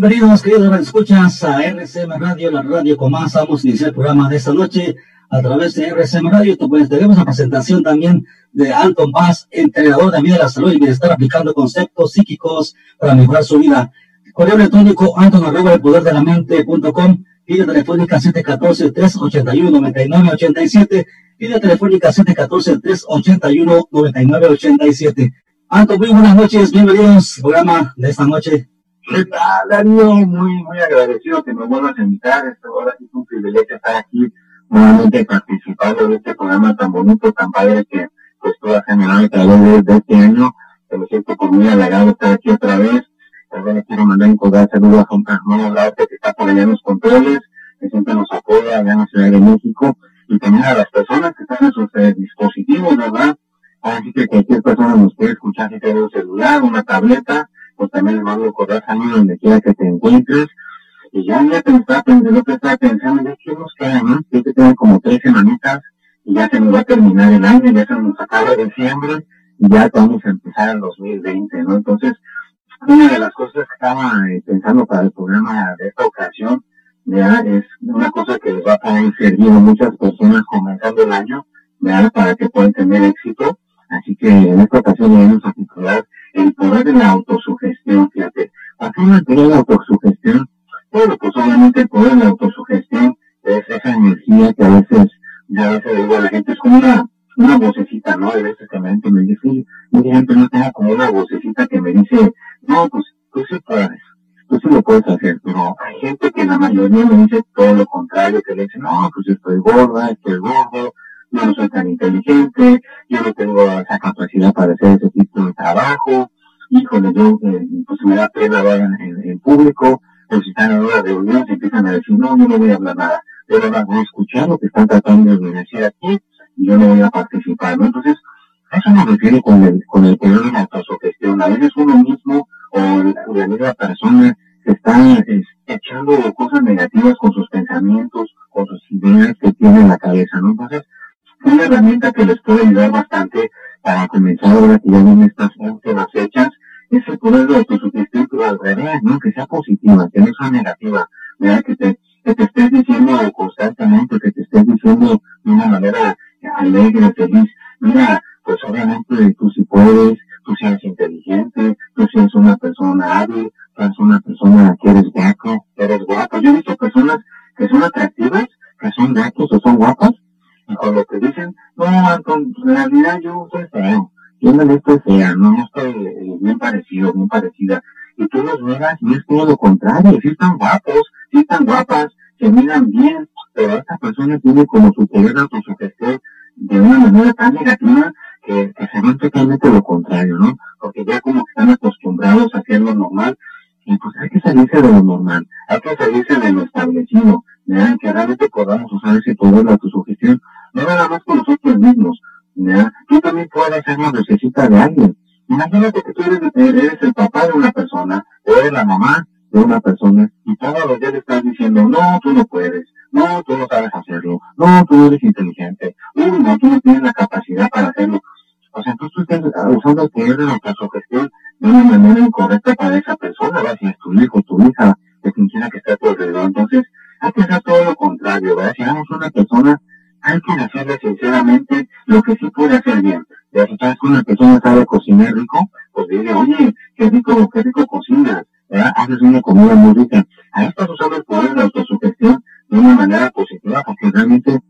Bienvenidos, queridos escuchas a RCM Radio, la radio con más. Vamos a iniciar el programa de esta noche a través de RCM Radio. Pues tenemos la presentación también de Anton Paz, entrenador de vida de la salud y bienestar, aplicando conceptos psíquicos para mejorar su vida. Correo electrónico anton arroba el poder de la mente.com, Vía telefónica 714-381-9987, Vía telefónica 714-381-9987. Anton, muy buenas noches, bienvenidos al programa de esta noche. ¿Qué tal, Darío? Muy, muy agradecido que me vuelvas a invitar. Ahora sí es un privilegio estar aquí nuevamente participando de este programa tan bonito, tan padre que pues tú has generado a través de, este año. Que me siento por muy halagado estar aquí otra vez. También quiero mandar un cordial saludo a Juan Carlos Laute, que está por allá en los controles, que siempre nos apoya allá en la Ciudad de México, y también a las personas que están en sus eh, dispositivos, ¿verdad? Así que cualquier persona nos puede escuchar si tiene un celular, una tableta, pues también le mando correo a donde quiera que te encuentres. Y ya, ya te estaba pensando, lo que estaba pensando, ya que nos queda, ¿no? que quedan como tres semanitas y ya se nos va a terminar el año, ya se nos acaba diciembre y ya vamos a empezar el 2020, ¿no? Entonces, una de las cosas que estaba eh, pensando para el programa de esta ocasión, ya es una cosa que les va a poder servir a muchas personas comenzando el año, ya para que puedan tener éxito. Así que en esta ocasión vamos a titular el poder de la autosugestión, fíjate. ¿A qué el poder de la autosugestión? Bueno, pues obviamente el poder de la autosugestión es esa energía que a veces, ya a veces digo a la gente, es como una, una vocecita, ¿no? A veces que me, me dice, mi gente no tenga como una vocecita que me dice, no, pues tú sí puedes, tú sí lo puedes hacer, pero hay gente que la mayoría me dice todo lo contrario, que le dice, no, pues estoy gorda, estoy gordo, yo no soy tan inteligente, yo no tengo esa capacidad para hacer ese tipo de trabajo, híjole, yo, eh, pues me da pena hablar en, público, pues si están en una reunión se empiezan a decir, no, yo no voy a hablar nada, yo no voy a escuchar lo que están tratando de decir aquí, y yo no voy a participar, ¿no? Entonces, eso me refiere con el, con el poder de la autosugestión. A veces uno mismo o la, misma persona se está echando cosas negativas con sus pensamientos, con sus ideas que tiene en la cabeza, ¿no? Entonces, una herramienta que les puede ayudar bastante para comenzar ahora que ya estas es el poder de autosugestión, al revés, ¿no? Que sea positiva, que no sea negativa, ¿verdad? Que te, que te estés diciendo constantemente, que te estés diciendo de una manera alegre, feliz, mira, pues obviamente tú sí puedes, contrario, sí están guapos, sí están guapas, se miran bien, pero esta persona tiene como su poder de autosugestión de una manera tan negativa que, se ve totalmente lo contrario, ¿no? Porque ya como que están acostumbrados a hacer lo normal, y pues hay que salirse de lo normal, hay que salirse de lo establecido, ¿ya? que realmente podamos usar ese poder de autosugestión no nada más con nosotros mismos. ¿ya? Tú también puedes ser una necesita de alguien. Imagínate que tú eres, eres, el papá de una persona, o eres la mamá de una persona, y todos los días estás diciendo, no, tú no puedes, no, tú no sabes hacerlo, no, tú eres inteligente, no, tú no tienes la capacidad para hacerlo. O sea, entonces tú estás usando el poder de la autosugestión de una manera incorrecta para esa persona, ¿verdad? si es tu hijo, tu hija, que quiera que esté a tu alrededor. Entonces, hay que hacer todo lo contrario, ¿verdad? Si éramos una persona hay que decirle sinceramente lo que sí puede hacer bien. Ya si sabes que una persona sabe cocinar rico, pues dile, oye, qué rico, qué rico cocinas, ¿verdad? Haces una comida muy rica. Ahí estás usando el poder de la autosugestión de una manera positiva, porque realmente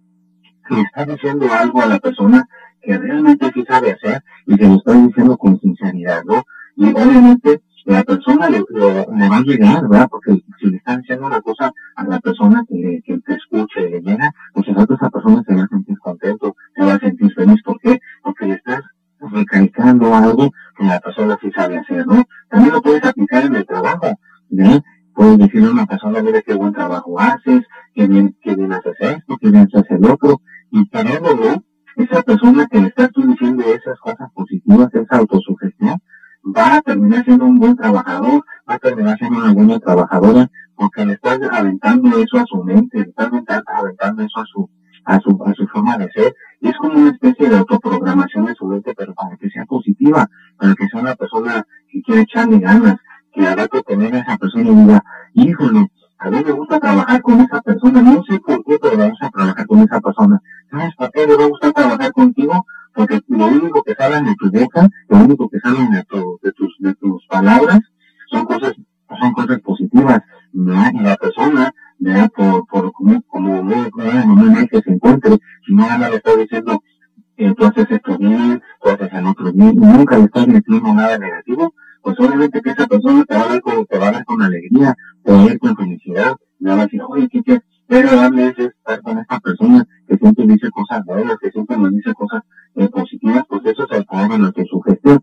le estás diciendo algo a la persona que realmente sí sabe hacer y que lo está diciendo con sinceridad, ¿no? Y obviamente la persona le, le, va a llegar, ¿verdad? Porque si le están diciendo una cosa a la persona que, que te escucha y le llega, pues esa persona se va a sentir contento, se va a sentir feliz. ¿Por qué? Porque le estás recalcando algo que la persona sí sabe hacer, ¿no? También lo puedes aplicar en el trabajo. ¿ya? Puedes decirle a una persona, mire qué buen trabajo haces, qué bien, qué bien haces esto, qué bien haces el otro, y no esa persona que le estás tú esas cosas positivas, esa autosugestión, va a terminar siendo un buen trabajador, va a terminar siendo una buena trabajadora, porque le estás aventando eso a su mente, le estás aventando eso a su, a su, a su forma de ser, y es como una especie de autoprogramación de su mente, pero para que sea positiva, para que sea una persona que quiere echarle ganas, que hará que tener a esa persona y diga, híjole, a mí me gusta trabajar con esa persona, no sé por qué, pero vamos a trabajar con esa persona. ¿Sabes por qué le va a trabajar contigo? Porque lo único que sale de tu boca, lo único que sale de, de, tus, de tus palabras, son cosas, son cosas positivas. Y la persona, por, por como, como que está diciendo, eh, tú haces esto bien, tú haces el otro bien, y nunca le estás metiendo nada negativo, pues obviamente que esa persona te va a dar con, te va a dar con alegría, te va a dar con felicidad, me va a decir, oye, qué, qué agradable es estar con esta persona que siempre dice cosas buenas, que siempre nos dice cosas eh, positivas, pues eso es el poder de la autosugestión.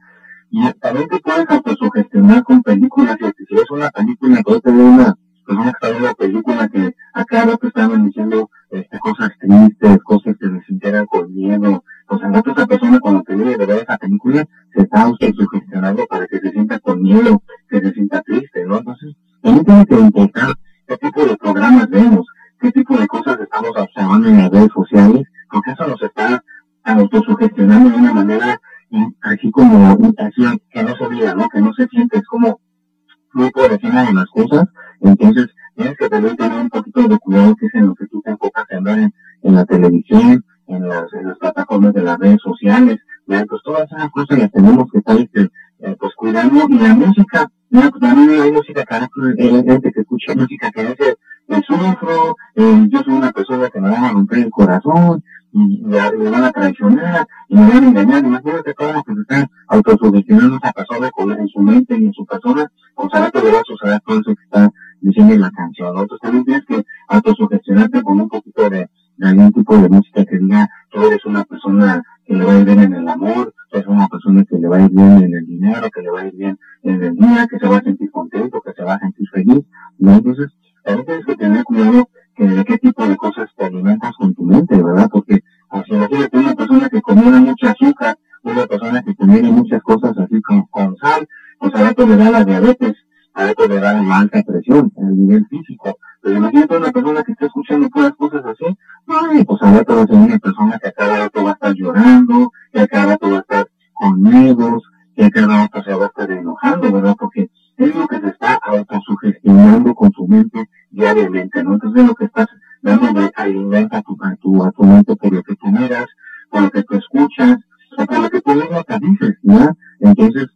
Y también te puedes autosugestionar con películas, y si es una película que te ve una persona que está viendo una película que a cada rato estaban diciendo este, cosas tristes, cosas que se sintieran con miedo, al rato esa persona cuando te viene de ver esa película se está autosugestionando para que se sienta con miedo, que se sienta triste, ¿no? Entonces, también tiene que importar qué tipo de programas vemos, qué tipo de cosas estamos observando en las redes sociales, porque eso nos está autosugestionando de una manera así como tenemos que estar este, eh, pues cuidando y la música, pues también hay música que hay gente que escucha música que dice, me sufro, eh, yo soy una persona que me van a romper el corazón, y, me van a traicionar, y me van a engañar, imagínate todo lo que se está autosugestionando esa persona con, en su mente y en su persona, pues ahora te va a suceder todo eso que está diciendo en la canción, Entonces también tienes que autosugestionarte con un poquito de de algún tipo de música que diga, tú eres una persona que le va a ir en el amor, eres una persona que le va a ir bien en el dinero, que le va a ir bien en el día, que se va a sentir contento, que se va a sentir feliz. ¿no? Entonces, también tienes que tener cuidado que de qué tipo de cosas te alimentas con tu mente, ¿verdad? Porque así imagínate una persona que comiera mucha azúcar, una persona que comiera muchas cosas así con, con sal, pues a veces le da la diabetes, a veces le da la alta presión, el nivel físico. Pero imagínate una persona que está escuchando puras cosas así, ay, pues ahora va a ser una persona que a cada rato va a estar llorando, que a cada rato va a estar con miedos, que cada rato se va a estar enojando, ¿verdad? Porque es lo que se está autosugestionando con su mente diariamente, ¿no? Entonces es lo que estás dando de alimenta a tu, a tu, a tu mente por lo que tú miras, por lo que tú escuchas, o por lo que tú mismo te dices, ¿no? Entonces,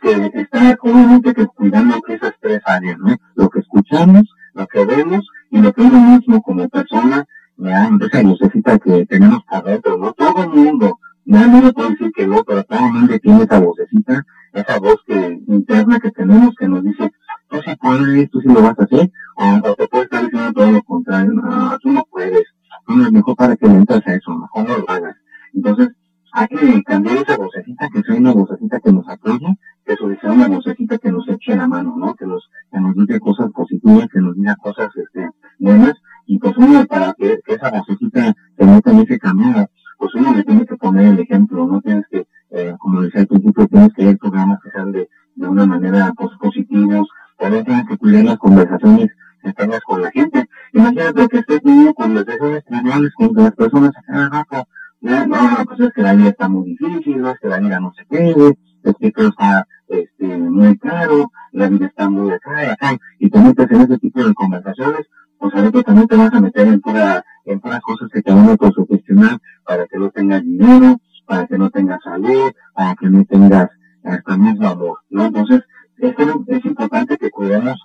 tienes que estar obviamente que cuidando esas tres áreas, ¿no? Lo que escuchamos, lo que vemos y lo que uno mismo como persona, ya, esa vocecita que tenemos por dentro, ¿no? Todo el mundo, ya no puedo decir que no, pero todo el mundo tiene esa vocecita, esa voz que interna que tenemos que nos dice, tú sí puedes, tú sí lo vas a hacer, o, te puede estar diciendo todo lo contrario, no, tú no puedes, no es mejor para que le entres a eso, mejor no lo hagas. Entonces, hay que cambiar esa vocecita, que sea una vocecita que nos apoye, que sea una vocecita que nos eche la mano, ¿no? Que nos, que nos diga cosas positivas, que nos diga cosas, este, buenas, y pues uno, para que, esa vocecita se meta en ese camino, pues uno le tiene que poner el ejemplo, no tienes que, eh, como decía al principio, tienes que ver programas que sean de, de una manera, pues, positivos, también tienes que cuidar las conversaciones que tengas con la gente. Imagínate que estés teniendo conversaciones triviales con las personas a cada rato, no, no, pues es que la vida está muy difícil, no es que la vida no se quede, es que todo está este, muy caro, la vida está muy acá y acá, y te metes en ese tipo de conversaciones, pues a veces también te vas a meter en pura, en puras cosas que te van a autosugestionar para que no tengas dinero, para que no tengas salud, para que no tengas hasta mismo amor, ¿no? Entonces, es, es importante que cuidemos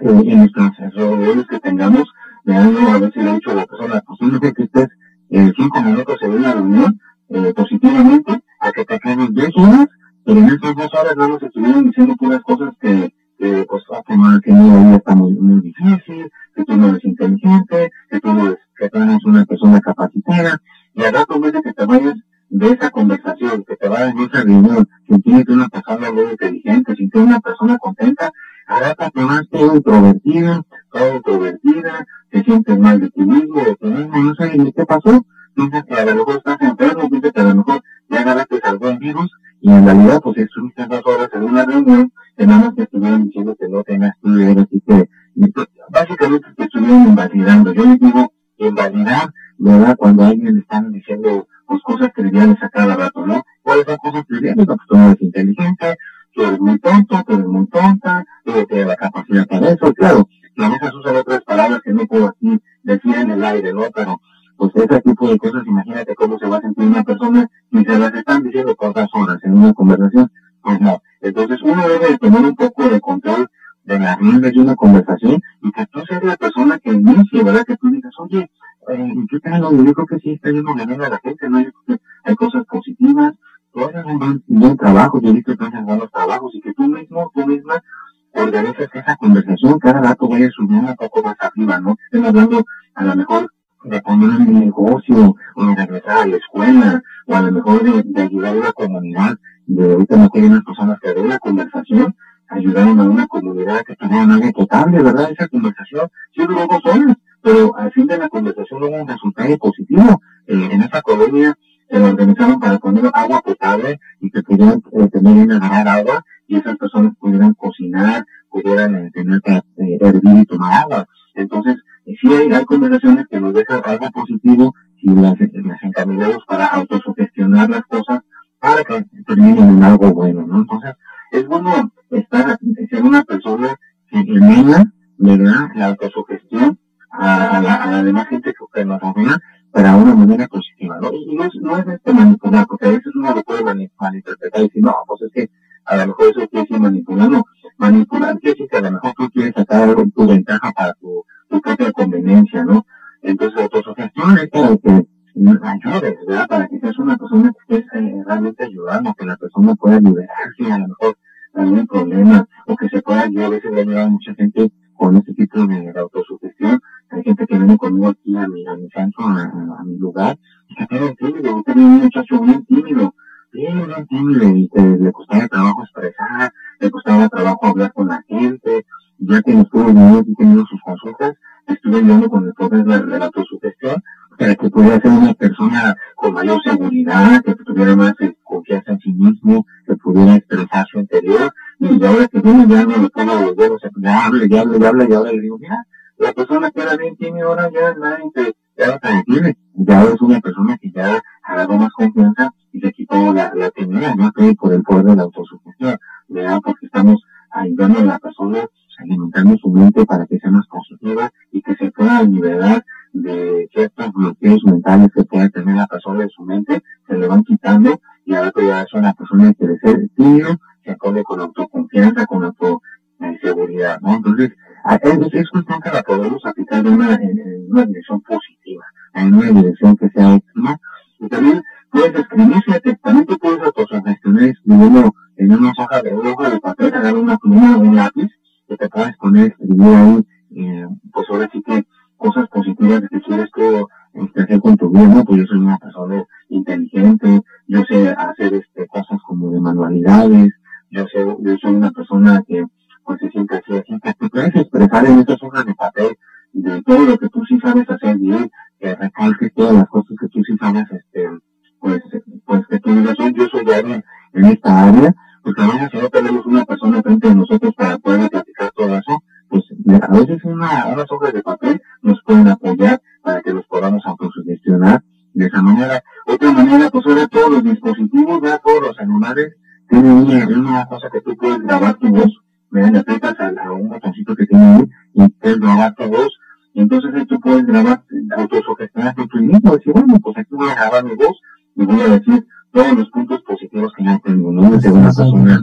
eh, en nuestras reuniones que tengamos, veanlo, a si le he dicho a la persona, pues no que estés en cinco minutos en una reunión eh, positivamente a que te queden dos horas, pero en esas dos horas no nos estuvieron diciendo puras cosas que, que pues, que, que no está muy, muy difícil, que tú no eres inteligente, que tú no eres, que tú eres una persona capacitada, y al rato en que te vayas de esa conversación, que te vayas de esa reunión, sintiéndote una persona muy inteligente, sintiéndote una persona contenta, ahora te vas todo introvertida, todo introvertida, te sientes mal de ti mismo, de ti mismo, no sabes ni qué pasó, piensas que a lo mejor estás enfermo, piensas que a lo mejor ya agarraste algún virus, y en realidad pues estuviste dos horas en una reunión que nada más te estuvieron diciendo que no tengas que ver, así que básicamente te estuvieron invalidando. Yo les digo invalidar, ¿verdad? Cuando alguien le están diciendo pues cosas triviales a cada rato, ¿no? ¿Cuáles son cosas triviales? No, pues tú no eres inteligente, tú eres muy tonto, tú eres muy tonta, tú no tienes la capacidad para eso, claro. Y a veces usan otras palabras que no puedo aquí decir en el aire, ¿no? Pero pues ese tipo de cosas, imagínate cómo se va a sentir una persona y se las están diciendo por horas en una conversación, pues no. Entonces uno debe tener un poco de control de las riendas de una conversación y que tú seas la persona que inicie, ¿verdad? Que tú digas, oye, eh, ¿qué tal? Yo creo que sí está yendo bien a la gente, ¿no? Yo que hay cosas positivas, tú haces un buen, trabajo, yo visto que haces buenos trabajos y que tú mismo, tú misma organizas esa conversación, cada rato vayas subiendo un poco más arriba, ¿no? Estén hablando a lo mejor de poner un negocio, o de regresar a la escuela, o a lo mejor de, ayudar a una comunidad, de ahorita no hay unas personas que de una conversación ayudaron a una comunidad que tuvieron algo potable, ¿verdad? Esa conversación sí duró dos horas, pero al fin de la conversación hubo un resultado positivo. Eh, en esa colonia se organizaron para poner agua potable y que pudieran eh, tener una agarrar agua y esas personas pudieran cocinar, pudieran eh, tener que hervir y tomar agua. Entonces, sí hay, conversaciones que nos dejan algo positivo y las, las encaminamos para autosugestionar las cosas para que terminen en algo bueno, ¿no? Entonces, es bueno estar, ser una persona que elimina, ¿verdad?, la autosugestión a, la, demás gente que nos rodea para una manera positiva, ¿no? Y no es, no es este manipular, porque a veces uno lo puede malinterpretar y decir, no, pues es que a lo mejor eso quiere decir manipular, no. Manipular quiere decir que a lo mejor tú quieres sacar tu ventaja para tu, propia conveniencia, ¿no? Entonces, autosugestión es para que ayudes, ¿verdad? Para que seas una persona que estés eh, realmente ayudando, que la persona pueda liberarse a lo mejor de algún problema, o que se pueda, yo a veces le ayudado a mucha gente con este tipo de, autosugestión. Hay gente que viene conmigo aquí a mi, a mi centro, a, mi lugar, y que tiene tímido, un muchacho bien tímido, bien, bien tímido, y que le costaba trabajo expresar, le costaba trabajo hablar con la gente, ya que estuvo viniendo y teniendo sus consultas, estuve ayudando con el poder de la autosugestión, para que pudiera ser una persona con mayor seguridad, que tuviera más eh, confianza en sí mismo, pudiera expresar su interior. Y ahora que viene ya no lo pongo los dedos, ya habla, ya habla, ya habla, y ahora le digo, mira, la persona que era bien tímida ahora ya nadie te, ya te detiene. Ya es una persona que ya agarró más confianza y se quitó la, la timidez, ¿no? Por el poder de la autosugestión, ¿verdad? Porque estamos ayudando a la persona alimentando su mente para que sea más positiva y que se pueda liberar de ciertos bloqueos mentales que puede tener la persona en su mente, se le van quitando y ahora ya es una persona que de ser tímido se pone con autoconfianza, con autoseguridad, ¿no? Entonces, es, es cuestión que la podemos aplicar en una, en, una dirección positiva, en una dirección que sea óptima. Y también puedes escribir, también te puedes autosugestionar escribiendo en una hoja de, una hoja de papel, agarrar una pluma o un lápiz, que te puedes poner, escribir ahí, eh, pues ahora sí que cosas positivas que quieres tú este, hacer con tu vida, ¿no? Pues yo soy una persona inteligente, yo sé hacer este, cosas como de manualidades, yo sé, yo soy una persona que pues se siente así, así, que te puedes expresar en estas hojas de papel de todo lo que tú sí sabes hacer bien, que recalques todas las cosas que tú sí sabes, este, pues, pues que tú digas, yo soy alguien en esta área, porque a veces si no tenemos una persona frente de nosotros para poder platicar todo eso, pues a veces una, unas hojas de papel nos pueden apoyar para que nos podamos autosugestionar de esa manera. Otra manera, pues ahora todos los dispositivos, ¿verdad? todos los celulares tienen una, una cosa que tú puedes grabar tu voz, ¿verdad? le aprietas a, un botoncito que tiene ahí y puedes grabar tu voz. Entonces ahí tú puedes grabar, autosugestionarte tú mismo, decir, bueno, pues aquí voy a grabar mi voz y voy a decir todos los puntos positivos que yo tengo, ¿no? De una persona.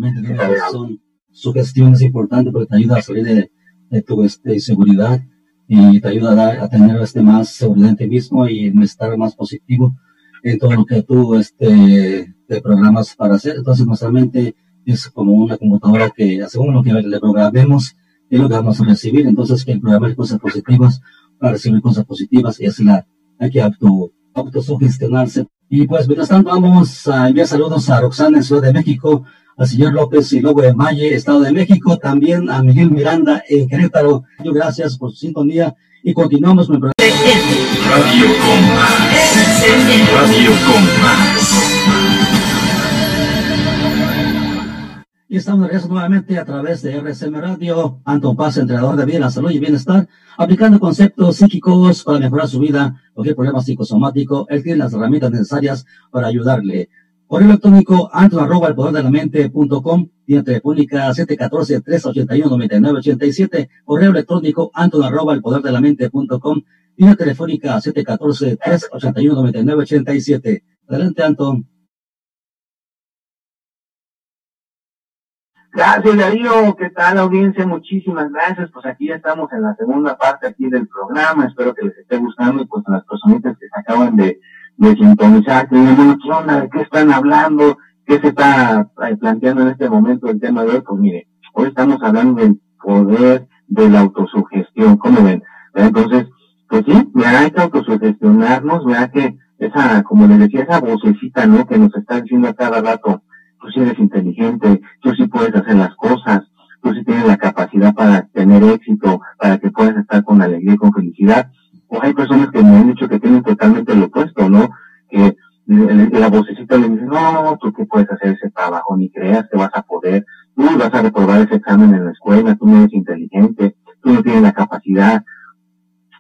Su gestión es importante porque te ayuda a salir de de tu este, seguridad y te ayuda a, a, tener este, más seguridad en ti mismo y estar más positivo en todo lo que tú este, te programas para hacer. Entonces, nuestra mente es como una computadora que, según lo que le programemos, es lo que vamos a recibir. Entonces, que programar cosas positivas para recibir cosas positivas y es la, hay que auto, autosugestionarse Y pues mientras tanto vamos a enviar saludos a Roxana en Ciudad de México, al señor López y Lobo de Maye, Estado de México, también a Miguel Miranda en Querétaro. Gracias por su sintonía y continuamos con el programa. Radio con más. Radio con más. De regreso nuevamente a través de RSM Radio, Anton Paz, entrenador de vida, la salud y bienestar, aplicando conceptos psíquicos para mejorar su vida, cualquier problema psicosomático, él tiene las herramientas necesarias para ayudarle. Correo electrónico anton arroba el poder de la mente punto com, vía telefónica 714-381-9987, correo electrónico anton arroba el poder de la mente punto com, vía telefónica 714-381-9987. Adelante, Anton. Gracias, Darío. ¿Qué tal, audiencia? Muchísimas gracias. Pues aquí ya estamos en la segunda parte aquí del programa. Espero que les esté gustando y pues a las personitas que se acaban de, de sintonizar, que digan, bueno, ¿De qué están hablando? ¿Qué se está eh, planteando en este momento el tema de hoy? Pues mire, hoy estamos hablando del poder de la autosugestión. ¿Cómo ven? Entonces, pues sí, hay que autosugestionarnos, vea que esa, como les decía, esa vocecita, ¿no? Que nos está diciendo a cada rato, tú sí eres inteligente, tú sí puedes hacer las cosas, tú sí tienes la capacidad para tener éxito, para que puedas estar con alegría y con felicidad. O hay personas que me han dicho que tienen totalmente lo opuesto, ¿no? Que la vocecita le dice, no, tú qué puedes hacer ese trabajo, ni creas que vas a poder, tú vas a reprobar ese examen en la escuela, tú no eres inteligente, tú no tienes la capacidad,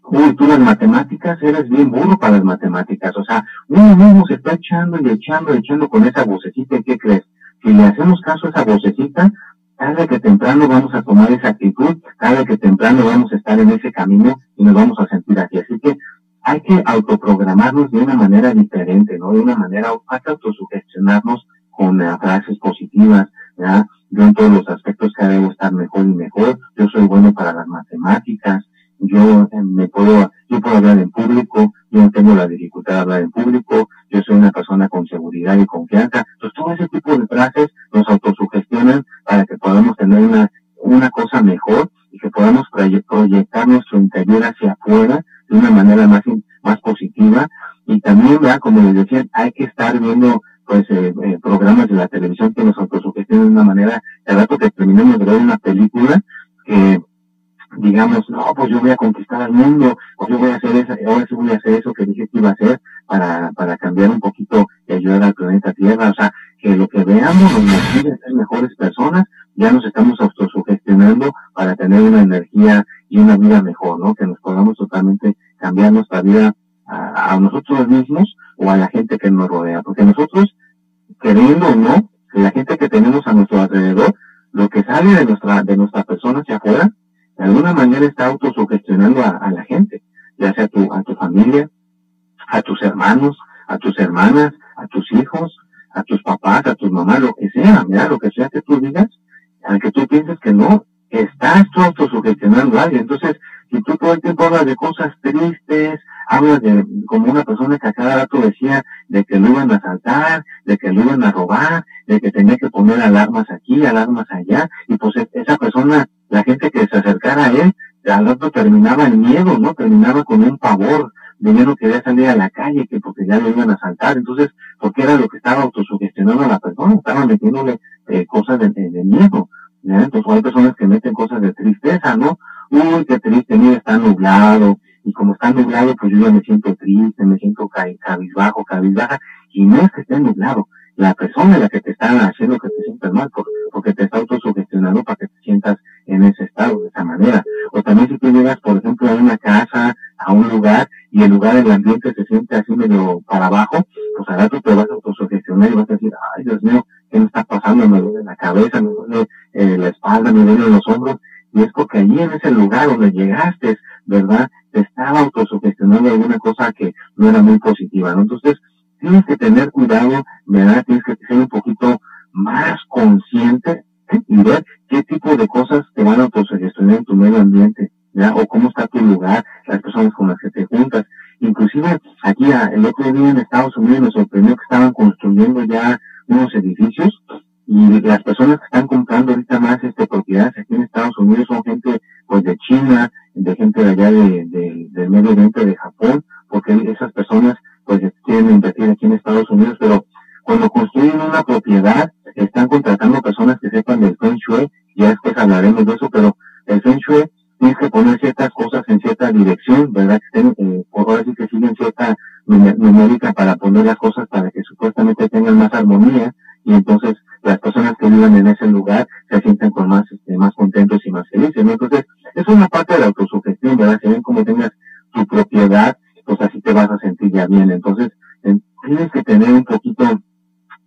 uy, tú las matemáticas, eres bien burro para las matemáticas. O sea, uno mismo se está echando y echando y echando con esa vocecita. ¿Y qué crees? Si le hacemos caso a esa vocecita, tarde que temprano vamos a tomar esa actitud, tarde que temprano vamos a estar en ese camino y nos vamos a sentir así. Así que hay que autoprogramarnos de una manera diferente, ¿no? De una manera, hay que autosugestionarnos con uh, frases positivas, ¿ya? Yo en todos los aspectos que debo estar mejor y mejor. Yo soy bueno para las matemáticas, yo eh, me puedo, yo puedo hablar en público, yo no tengo la dificultad de hablar en público, yo soy una persona con seguridad y confianza. Entonces todo ese tipo de frases nos autosugestionan para que podamos tener una, una cosa mejor y que podamos proyectar nuestro interior hacia afuera de una manera más, más positiva. Y también, ¿verdad? como les decía, hay que estar viendo pues eh, eh, programas de la televisión que nos autosugestionan de una manera, de rato que terminemos de ver una película que digamos, no, pues yo voy a conquistar al mundo, o yo voy a hacer eso, ahora sí voy a hacer eso que dije que iba a hacer para, para cambiar un poquito y ayudar al planeta Tierra. O sea, que lo que veamos nos motive a ser mejores personas, ya nos estamos autosugestionando para tener una energía y una vida mejor, ¿no? Que nos podamos totalmente cambiar nuestra vida a, nosotros mismos o a la gente que nos rodea. Porque nosotros, queriendo o no, la gente que tenemos a nuestro alrededor, lo que sale de nuestra, de nuestra persona hacia afuera, de alguna manera está autosugestionando a, a la gente, ya sea a tu, a tu familia, a tus hermanos, a tus hermanas, a tus hijos, a tus papás, a tus mamás, lo que sea, mira, lo que sea que tú digas, aunque tú pienses que no, estás tú autosugestionando a alguien. Entonces, si tú todo el tiempo hablas de cosas tristes, hablas de, como una persona que a cada rato decía de que lo iban a asaltar, de que lo iban a robar, de que tenía que poner alarmas aquí, alarmas allá, y pues e, esa persona, la gente que se acercara a él, al rato terminaba en miedo, ¿no? Terminaba con un pavor, de ya no quería salir a la calle, que porque ya lo iban a asaltar, entonces, porque era lo que estaba autosugestionando a la persona, estaba metiéndole eh, cosas de, de, miedo, ¿ya? Entonces hay personas que meten cosas de tristeza, ¿no? Uy, qué triste, mira, está nublado, y como está nublado, pues yo ya me siento triste, me siento cabizbajo, cabizbaja, y no es que esté nublado, la persona es la que te está haciendo que te sientas mal, porque lugar, el ambiente se siente así medio para abajo, pues al rato te vas a autosugestionar y vas a decir, ay Dios mío, ¿qué me está pasando? Me duele la cabeza, me duele eh, la espalda, me duele los hombros, y es porque allí en ese lugar donde llegaste, ¿verdad? Te estaba autosugestionando alguna cosa que no era muy positiva, ¿no? Entonces, tienes que tener cuidado, ¿verdad? Tienes que ser un poquito más consciente ¿eh? y ver qué tipo de cosas te van a autosugestionar en tu medio ambiente, ¿ya? O cómo está tu lugar, las personas con las que te juntas. Inclusive, aquí el otro día en Estados Unidos me sorprendió que estaban construyendo ya unos edificios y las personas que están comprando ahorita más este propiedades aquí en Estados Unidos son gente pues de China, de gente de allá de, de, del Medio Oriente de Japón, porque esas personas pues quieren invertir aquí en Estados Unidos, pero cuando construyen una propiedad, están contratando personas que sepan del Feng Shui, ya después hablaremos de eso, pero el Feng Shui poner ciertas cosas en cierta dirección, ¿verdad? Que estén, eh, ahora sí que siguen cierta numérica para poner las cosas para que supuestamente tengan más armonía y entonces las personas que viven en ese lugar se sienten con más, este, más contentos y más felices. Entonces, es una parte de la autosugestión, ¿verdad? Si ven como tengas tu propiedad, pues así te vas a sentir ya bien. Entonces, tienes que tener un poquito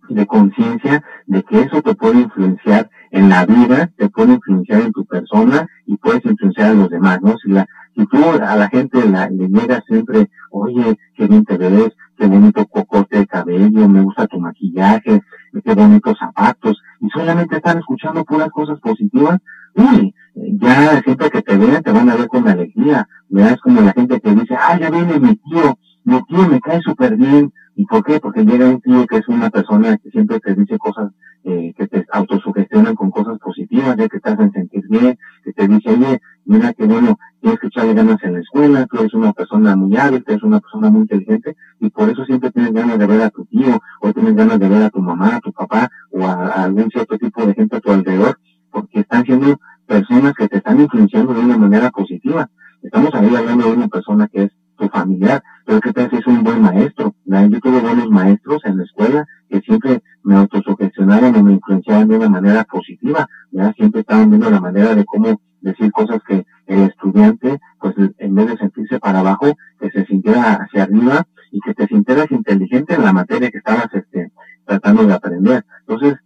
de conciencia de que eso te puede influenciar en la vida, te puede influenciar en tu persona y puedes influenciar a los demás, ¿no? Si la, si tú a la gente la, le llegas siempre, oye, qué bien te ves, qué bonito corte de cabello, me gusta tu maquillaje, qué bonitos zapatos, y solamente están escuchando puras cosas positivas, uy, ya siempre que te vean te van a ver con alegría, es como la gente que dice, ah, ya viene mi tío, mi tío me cae súper bien, ¿Y por qué? Porque llega un tío que es una persona que siempre te dice cosas, eh, que te autosugestionan con cosas positivas, ya que te hacen sentir bien, que te dice, oye, mira que bueno, tienes que echarle ganas en la escuela, tú eres una persona muy hábil, tú eres una persona muy inteligente, y por eso siempre tienes ganas de ver a tu tío, o tienes ganas de ver a tu mamá, a tu papá, o a, algún cierto tipo de gente a tu alrededor, porque están siendo personas que te están influenciando de una manera positiva. Estamos ahí hablando de una persona que es tu familiar, pero que tal si un buen maestro. Yo tuve buenos maestros en la escuela que siempre me autosugestionaron y me influenciaban de una manera positiva, ¿ya? siempre estaban viendo la manera de cómo decir cosas que el estudiante, pues en vez de sentirse para abajo, que se sintiera hacia arriba y que te sintieras inteligente en la materia que estabas este, tratando de aprender. Entonces,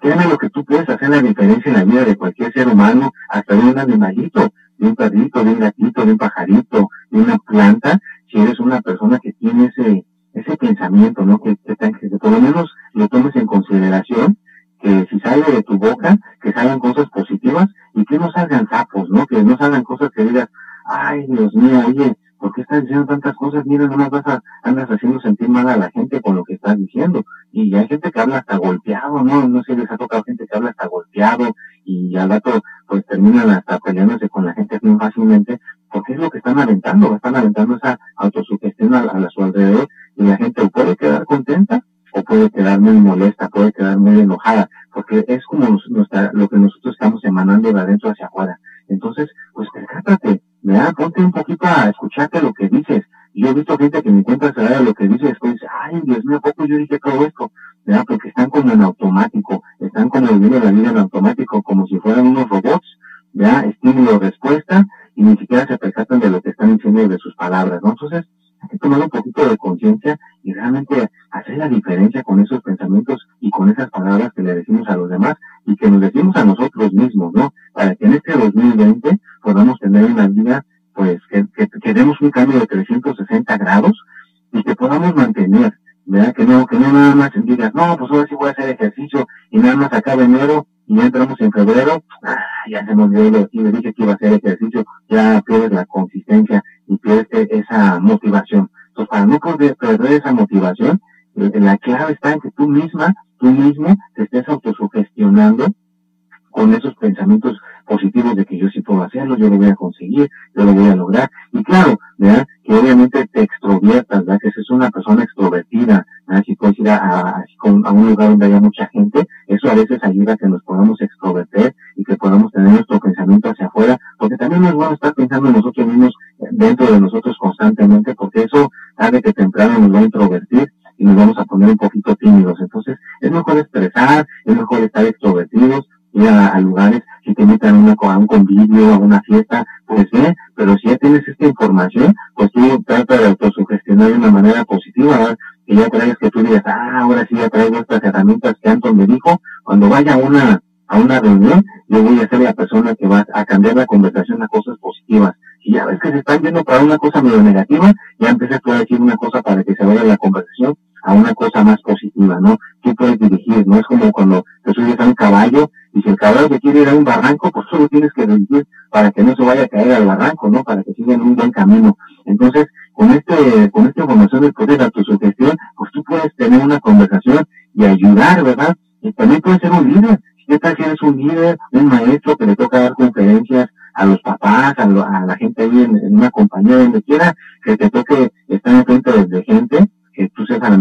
créeme lo que tú puedes hacer la diferencia en la vida de cualquier ser humano, hasta de un animalito de un perrito, de un gatito, de un pajarito, una planta, si eres una persona que tiene ese, ese pensamiento, ¿no? Que, que, que por lo menos lo tomes en consideración, que si sale de tu boca, que salgan cosas positivas y que no salgan sapos, ¿no? Que no salgan cosas que digas, ay, Dios mío, oye, ¿por qué estás diciendo tantas cosas? Mira, nomás vas a, andas haciendo sentir mal a la gente con lo que estás diciendo. Y hay gente que habla hasta golpeado, ¿no? No sé les ha tocado gente que habla hasta golpeado y al rato pues terminan hasta peleándose con la gente muy fácilmente porque es lo que están aventando, están aventando esa autosugestión a, a, su alrededor y la gente puede quedar contenta o puede quedar muy molesta, puede quedar muy enojada, porque es como nuestra, lo que nosotros estamos emanando de adentro hacia afuera. Entonces, pues percátate, ¿verdad? Ponte un poquito a escucharte lo que dices. Yo he visto gente que me encuentra cerrada lo que dice después dice, ay, Dios mío, poco yo dije todo esto? ¿verdad? Porque están como en automático, están como viviendo la vida en automático, como si fueran unos robots, ¿verdad? Estímulo-respuesta, y ni siquiera se percatan de lo que están diciendo de sus palabras, ¿no? Entonces, hay que tomar un poquito de conciencia y realmente hacer la diferencia con esos pensamientos y con esas palabras que le decimos a los demás y que nos decimos a nosotros mismos, ¿no? Para que en este 2020 podamos tener una vida, pues, que, que, demos un cambio de 360 grados y que podamos mantener, ¿verdad? Que no, que no nada más digas, no, pues ahora sí voy a hacer ejercicio y nada más de enero y ya entramos en febrero, ah, ya se nos dio lo que dije que iba a hacer ejercicio, ya pierdes la consistencia y pierdes esa motivación. Entonces, para no poder perder esa motivación, eh, la clave está en que tú misma, tú mismo, te estés autosugestionando con esos pensamientos positivos de que yo sí puedo hacerlo, yo lo voy a conseguir, yo lo voy a lograr. Y claro, ¿verdad? que obviamente te extroviertas, ¿verdad? que si es una persona extrovertida, ¿verdad? si puedes ir a, a, a, un lugar donde haya mucha gente, eso a veces ayuda a que nos podamos extroverter y que podamos tener nuestro pensamiento hacia afuera, porque también no es bueno estar pensando en nosotros mismos dentro de nosotros constantemente, porque eso tarde que temprano nos va a introvertir y nos vamos a poner un poquito tímidos. Entonces, es mejor expresar, es mejor estar extrovertidos, a, lugares, si te invitan a, a un convivio, a una fiesta, pues bien, pero si ya tienes esta información, pues tú trata de autosugestionar de una manera positiva, ¿verdad? que ya traigas que tú digas, ah, ahora sí ya traigo estas herramientas que Anton me dijo, cuando vaya a una, a una reunión, yo voy a ser la persona que va a cambiar la conversación a cosas positivas. Si ya ves que se están yendo para una cosa medio negativa, ya empiezas tú a decir una cosa para que se vaya la conversación a una cosa más positiva, ¿no? Tú puedes dirigir, no es como cuando te subes a un caballo y si el caballo quiere ir a un barranco, pues solo tienes que dirigir para que no se vaya a caer al barranco, ¿no? Para que siga en un buen camino. Entonces, con este, con esta información del poder de autosugestión, pues tú puedes tener una conversación y ayudar, ¿verdad? Y también puedes ser un líder. ¿Qué tal si eres un líder, un maestro que le toca dar conferencias a los papás, a, la gente ahí en, una compañía, donde quiera, que te toque estar enfrente de, de gente?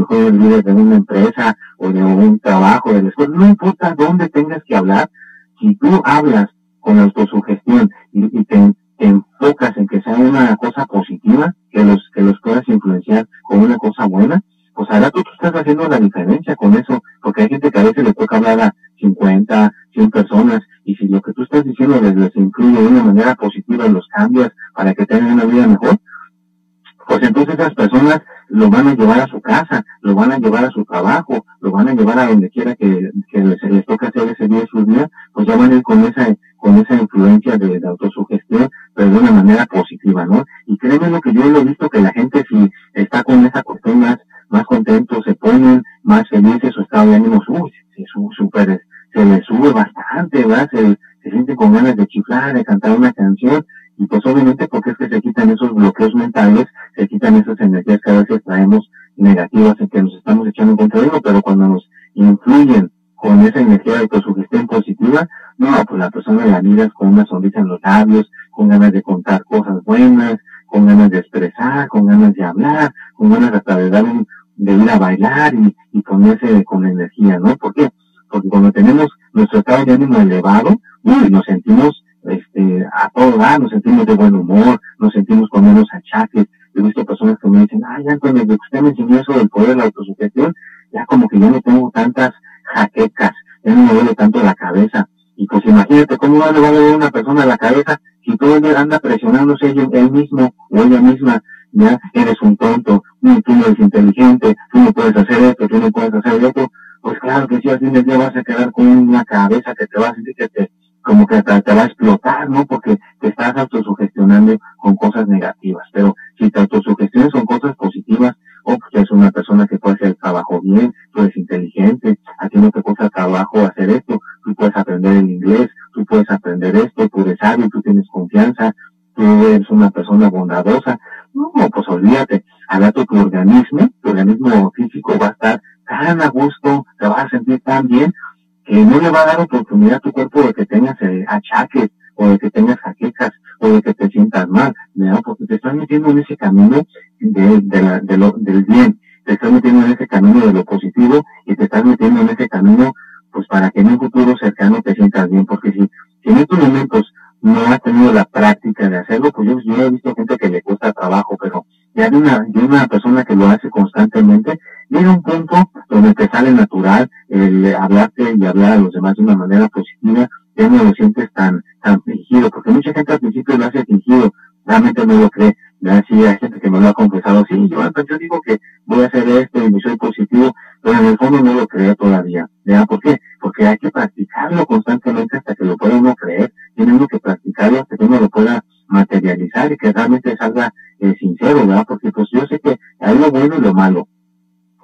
Puede ser líder de una empresa o de un trabajo, de la escuela, no importa dónde tengas que hablar, si tú hablas con autosugestión y, y te, enfocas en que sea una cosa positiva, que los, que los puedas influenciar con una cosa buena, pues ahora tú, tú estás haciendo la diferencia con eso, porque hay gente que a veces le toca hablar a 50, 100 personas, y si lo que tú estás diciendo les, les incluye de una manera positiva, los cambios para que tengan una vida mejor, pues entonces esas personas lo van a llevar a su casa, lo van a llevar a su trabajo, lo van a llevar a donde quiera que, que les, les toque hacer ese día de su día, pues ya van a ir con esa, con esa influencia de, de, autosugestión, pero de una manera positiva, ¿no? Y créeme lo que yo lo he visto que la gente si está con esa cuestión más, más contento, se ponen más felices, su estado de ánimo, uy, se, super, se les sube bastante, ¿verdad? Se, se siente con ganas de chiflar, de cantar una canción, y pues obviamente porque es que se quitan esos bloqueos mentales, se quitan esas energías que a veces traemos negativas en que nos estamos echando contra uno, pero cuando nos influyen con esa energía de autosugestión positiva, no, pues la persona la miras con una sonrisa en los labios, con ganas de contar cosas buenas, con ganas de expresar, con ganas de hablar, con ganas hasta de dar un, de ir a bailar y, y ponerse con energía, ¿no? ¿Por qué? Porque cuando tenemos nuestro estado de ánimo elevado, uy, nos sentimos este, a todo dar, nos sentimos de buen humor, nos sentimos con menos achaques. He visto personas que me dicen, Antonio, desde que usted me enseñó eso del poder de la autosugestión, ya como que yo no tengo tantas jaquecas, ya no me duele tanto la cabeza. Y pues imagínate cómo le va a doler una persona la cabeza si todo el día anda presionándose él, mismo o ella misma, ya eres un tonto, tú no eres inteligente, tú no puedes hacer esto, tú no puedes hacer esto. Pues claro que si al fin del día vas a quedar con una cabeza que te va a sentir que te como que te, te, va a explotar, ¿no? Porque te estás autosugestionando con cosas negativas. Pero si te autosugestionas con cosas positivas, oh, pues eres una persona que puede hacer el trabajo bien, tú eres inteligente, a ti no te cuesta trabajo hacer esto, tú puedes aprender el inglés, tú puedes aprender esto, tú eres sabio, tú tienes confianza, tú eres una persona bondadosa. No, pues olvídate, al rato tu organismo, tu organismo físico va a estar tan a gusto, te vas a sentir tan bien, que no le va a dar oportunidad a tu cuerpo de que tengas eh, achaques o de que tengas jaquecas o de que te sientas mal, ¿no? porque te estás metiendo en ese camino de, de, la, de lo, del bien, te estás metiendo en ese camino de lo positivo y te estás metiendo en ese camino pues para que en un futuro cercano te sientas bien, porque si, si en estos momentos no has tenido la práctica de hacerlo, pues yo, yo he visto gente que le cuesta trabajo, pero ya de una, de una persona que lo hace constantemente, llega un punto donde te sale natural el hablarte y hablar a los demás de una manera positiva, ya no lo sientes tan, tan fingido, porque mucha gente al principio lo hace fingido, realmente no lo cree, sí hay gente que me lo ha confesado, sí, yo, yo digo que voy a hacer esto y me soy positivo, pero en el fondo no lo creo todavía, ¿ya? ¿Por qué? Porque hay que practicarlo constantemente hasta que lo pueda uno creer, tiene uno que practicarlo hasta que uno lo pueda materializar y que realmente salga eh, sincero, ¿verdad? Porque pues yo sé que hay lo bueno y lo malo.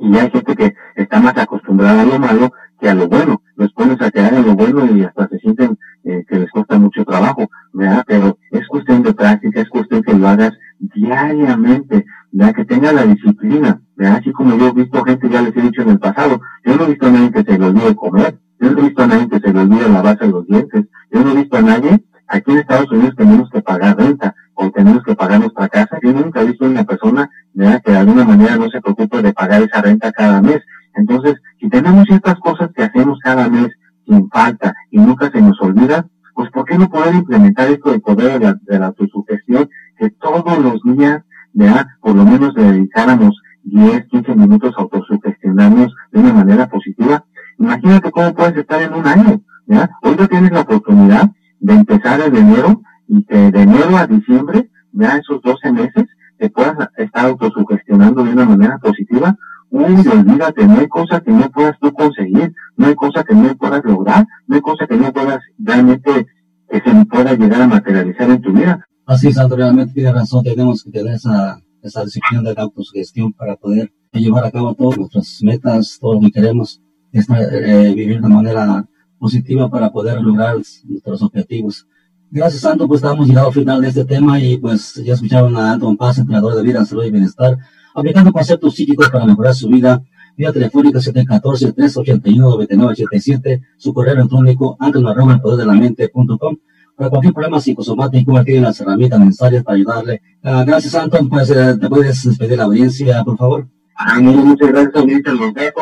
Y hay gente que está más acostumbrada a lo malo que a lo bueno. Los pones a quedar en lo bueno y hasta se sienten eh, que les cuesta mucho trabajo, ¿verdad? Pero es cuestión de práctica, es cuestión que lo hagas diariamente, ¿verdad? Que tenga la disciplina, ¿verdad? Así como yo he visto gente, ya les he dicho en el pasado, yo no he visto a nadie que se le olvide comer, yo no he visto a nadie que se le olvide lavarse los dientes, yo no he visto a nadie Aquí en Estados Unidos tenemos que pagar renta o tenemos que pagar nuestra casa. Yo nunca he visto una persona que de alguna manera no se preocupe de pagar esa renta cada mes. Entonces, si tenemos ciertas cosas que hacemos cada mes sin falta y nunca se nos olvida, pues ¿por qué no poder implementar esto del poder de la, de la autosugestión? Que todos los días, ¿verdad? por lo menos le dedicáramos 10, 15 minutos a autosugestionarnos de una manera positiva. Imagínate cómo puedes estar en un año. ¿verdad? Hoy no tienes la oportunidad de empezar en enero y que de enero a diciembre, ya esos 12 meses, te puedas estar autosugestionando de una manera positiva. Uy, olvídate, no hay cosa que no puedas tú conseguir, no hay cosa que no puedas lograr, no hay cosa que no puedas realmente que se pueda llegar a materializar en tu vida. Así es, realmente tiene razón, tenemos que tener esa, esa disciplina de la autosugestión para poder llevar a cabo todas nuestras metas, todo lo que queremos, eh, vivir de manera positiva para poder lograr nuestros objetivos. Gracias, Santo, pues estamos llegando al final de este tema y pues ya escucharon a Anton Paz, entrenador de vida, salud y bienestar, aplicando conceptos psíquicos para mejorar su vida. Vía telefónica 714-381-9987, su correo electrónico mente.com. Para cualquier problema psicosomático, tiene las herramientas necesarias para ayudarle. Uh, gracias, Anton. Pues, eh, ¿te puedes despedir la audiencia, por favor? Ah, muchas gracias, los dejo,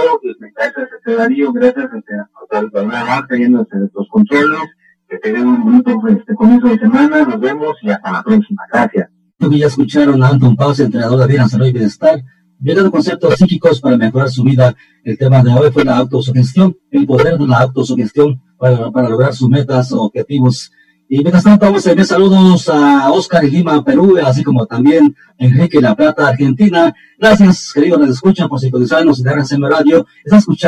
gracias, este Darío, gracias, este, a la marca, yéndose de los controles, que tengan un bonito este, comienzo de semana, nos vemos y hasta la próxima, gracias. Ya escucharon a Anton Paz, entrenador de vida, salud y bienestar, viendo conceptos psíquicos para mejorar su vida. El tema de hoy fue la autosugestión, el poder de la autosugestión para, para lograr sus metas o objetivos y mientras tanto, vamos a enviar saludos a Oscar Lima, Perú, así como también Enrique La Plata, Argentina. Gracias, queridos, les escuchan por sintonizarnos en RCM Radio. Está escuchando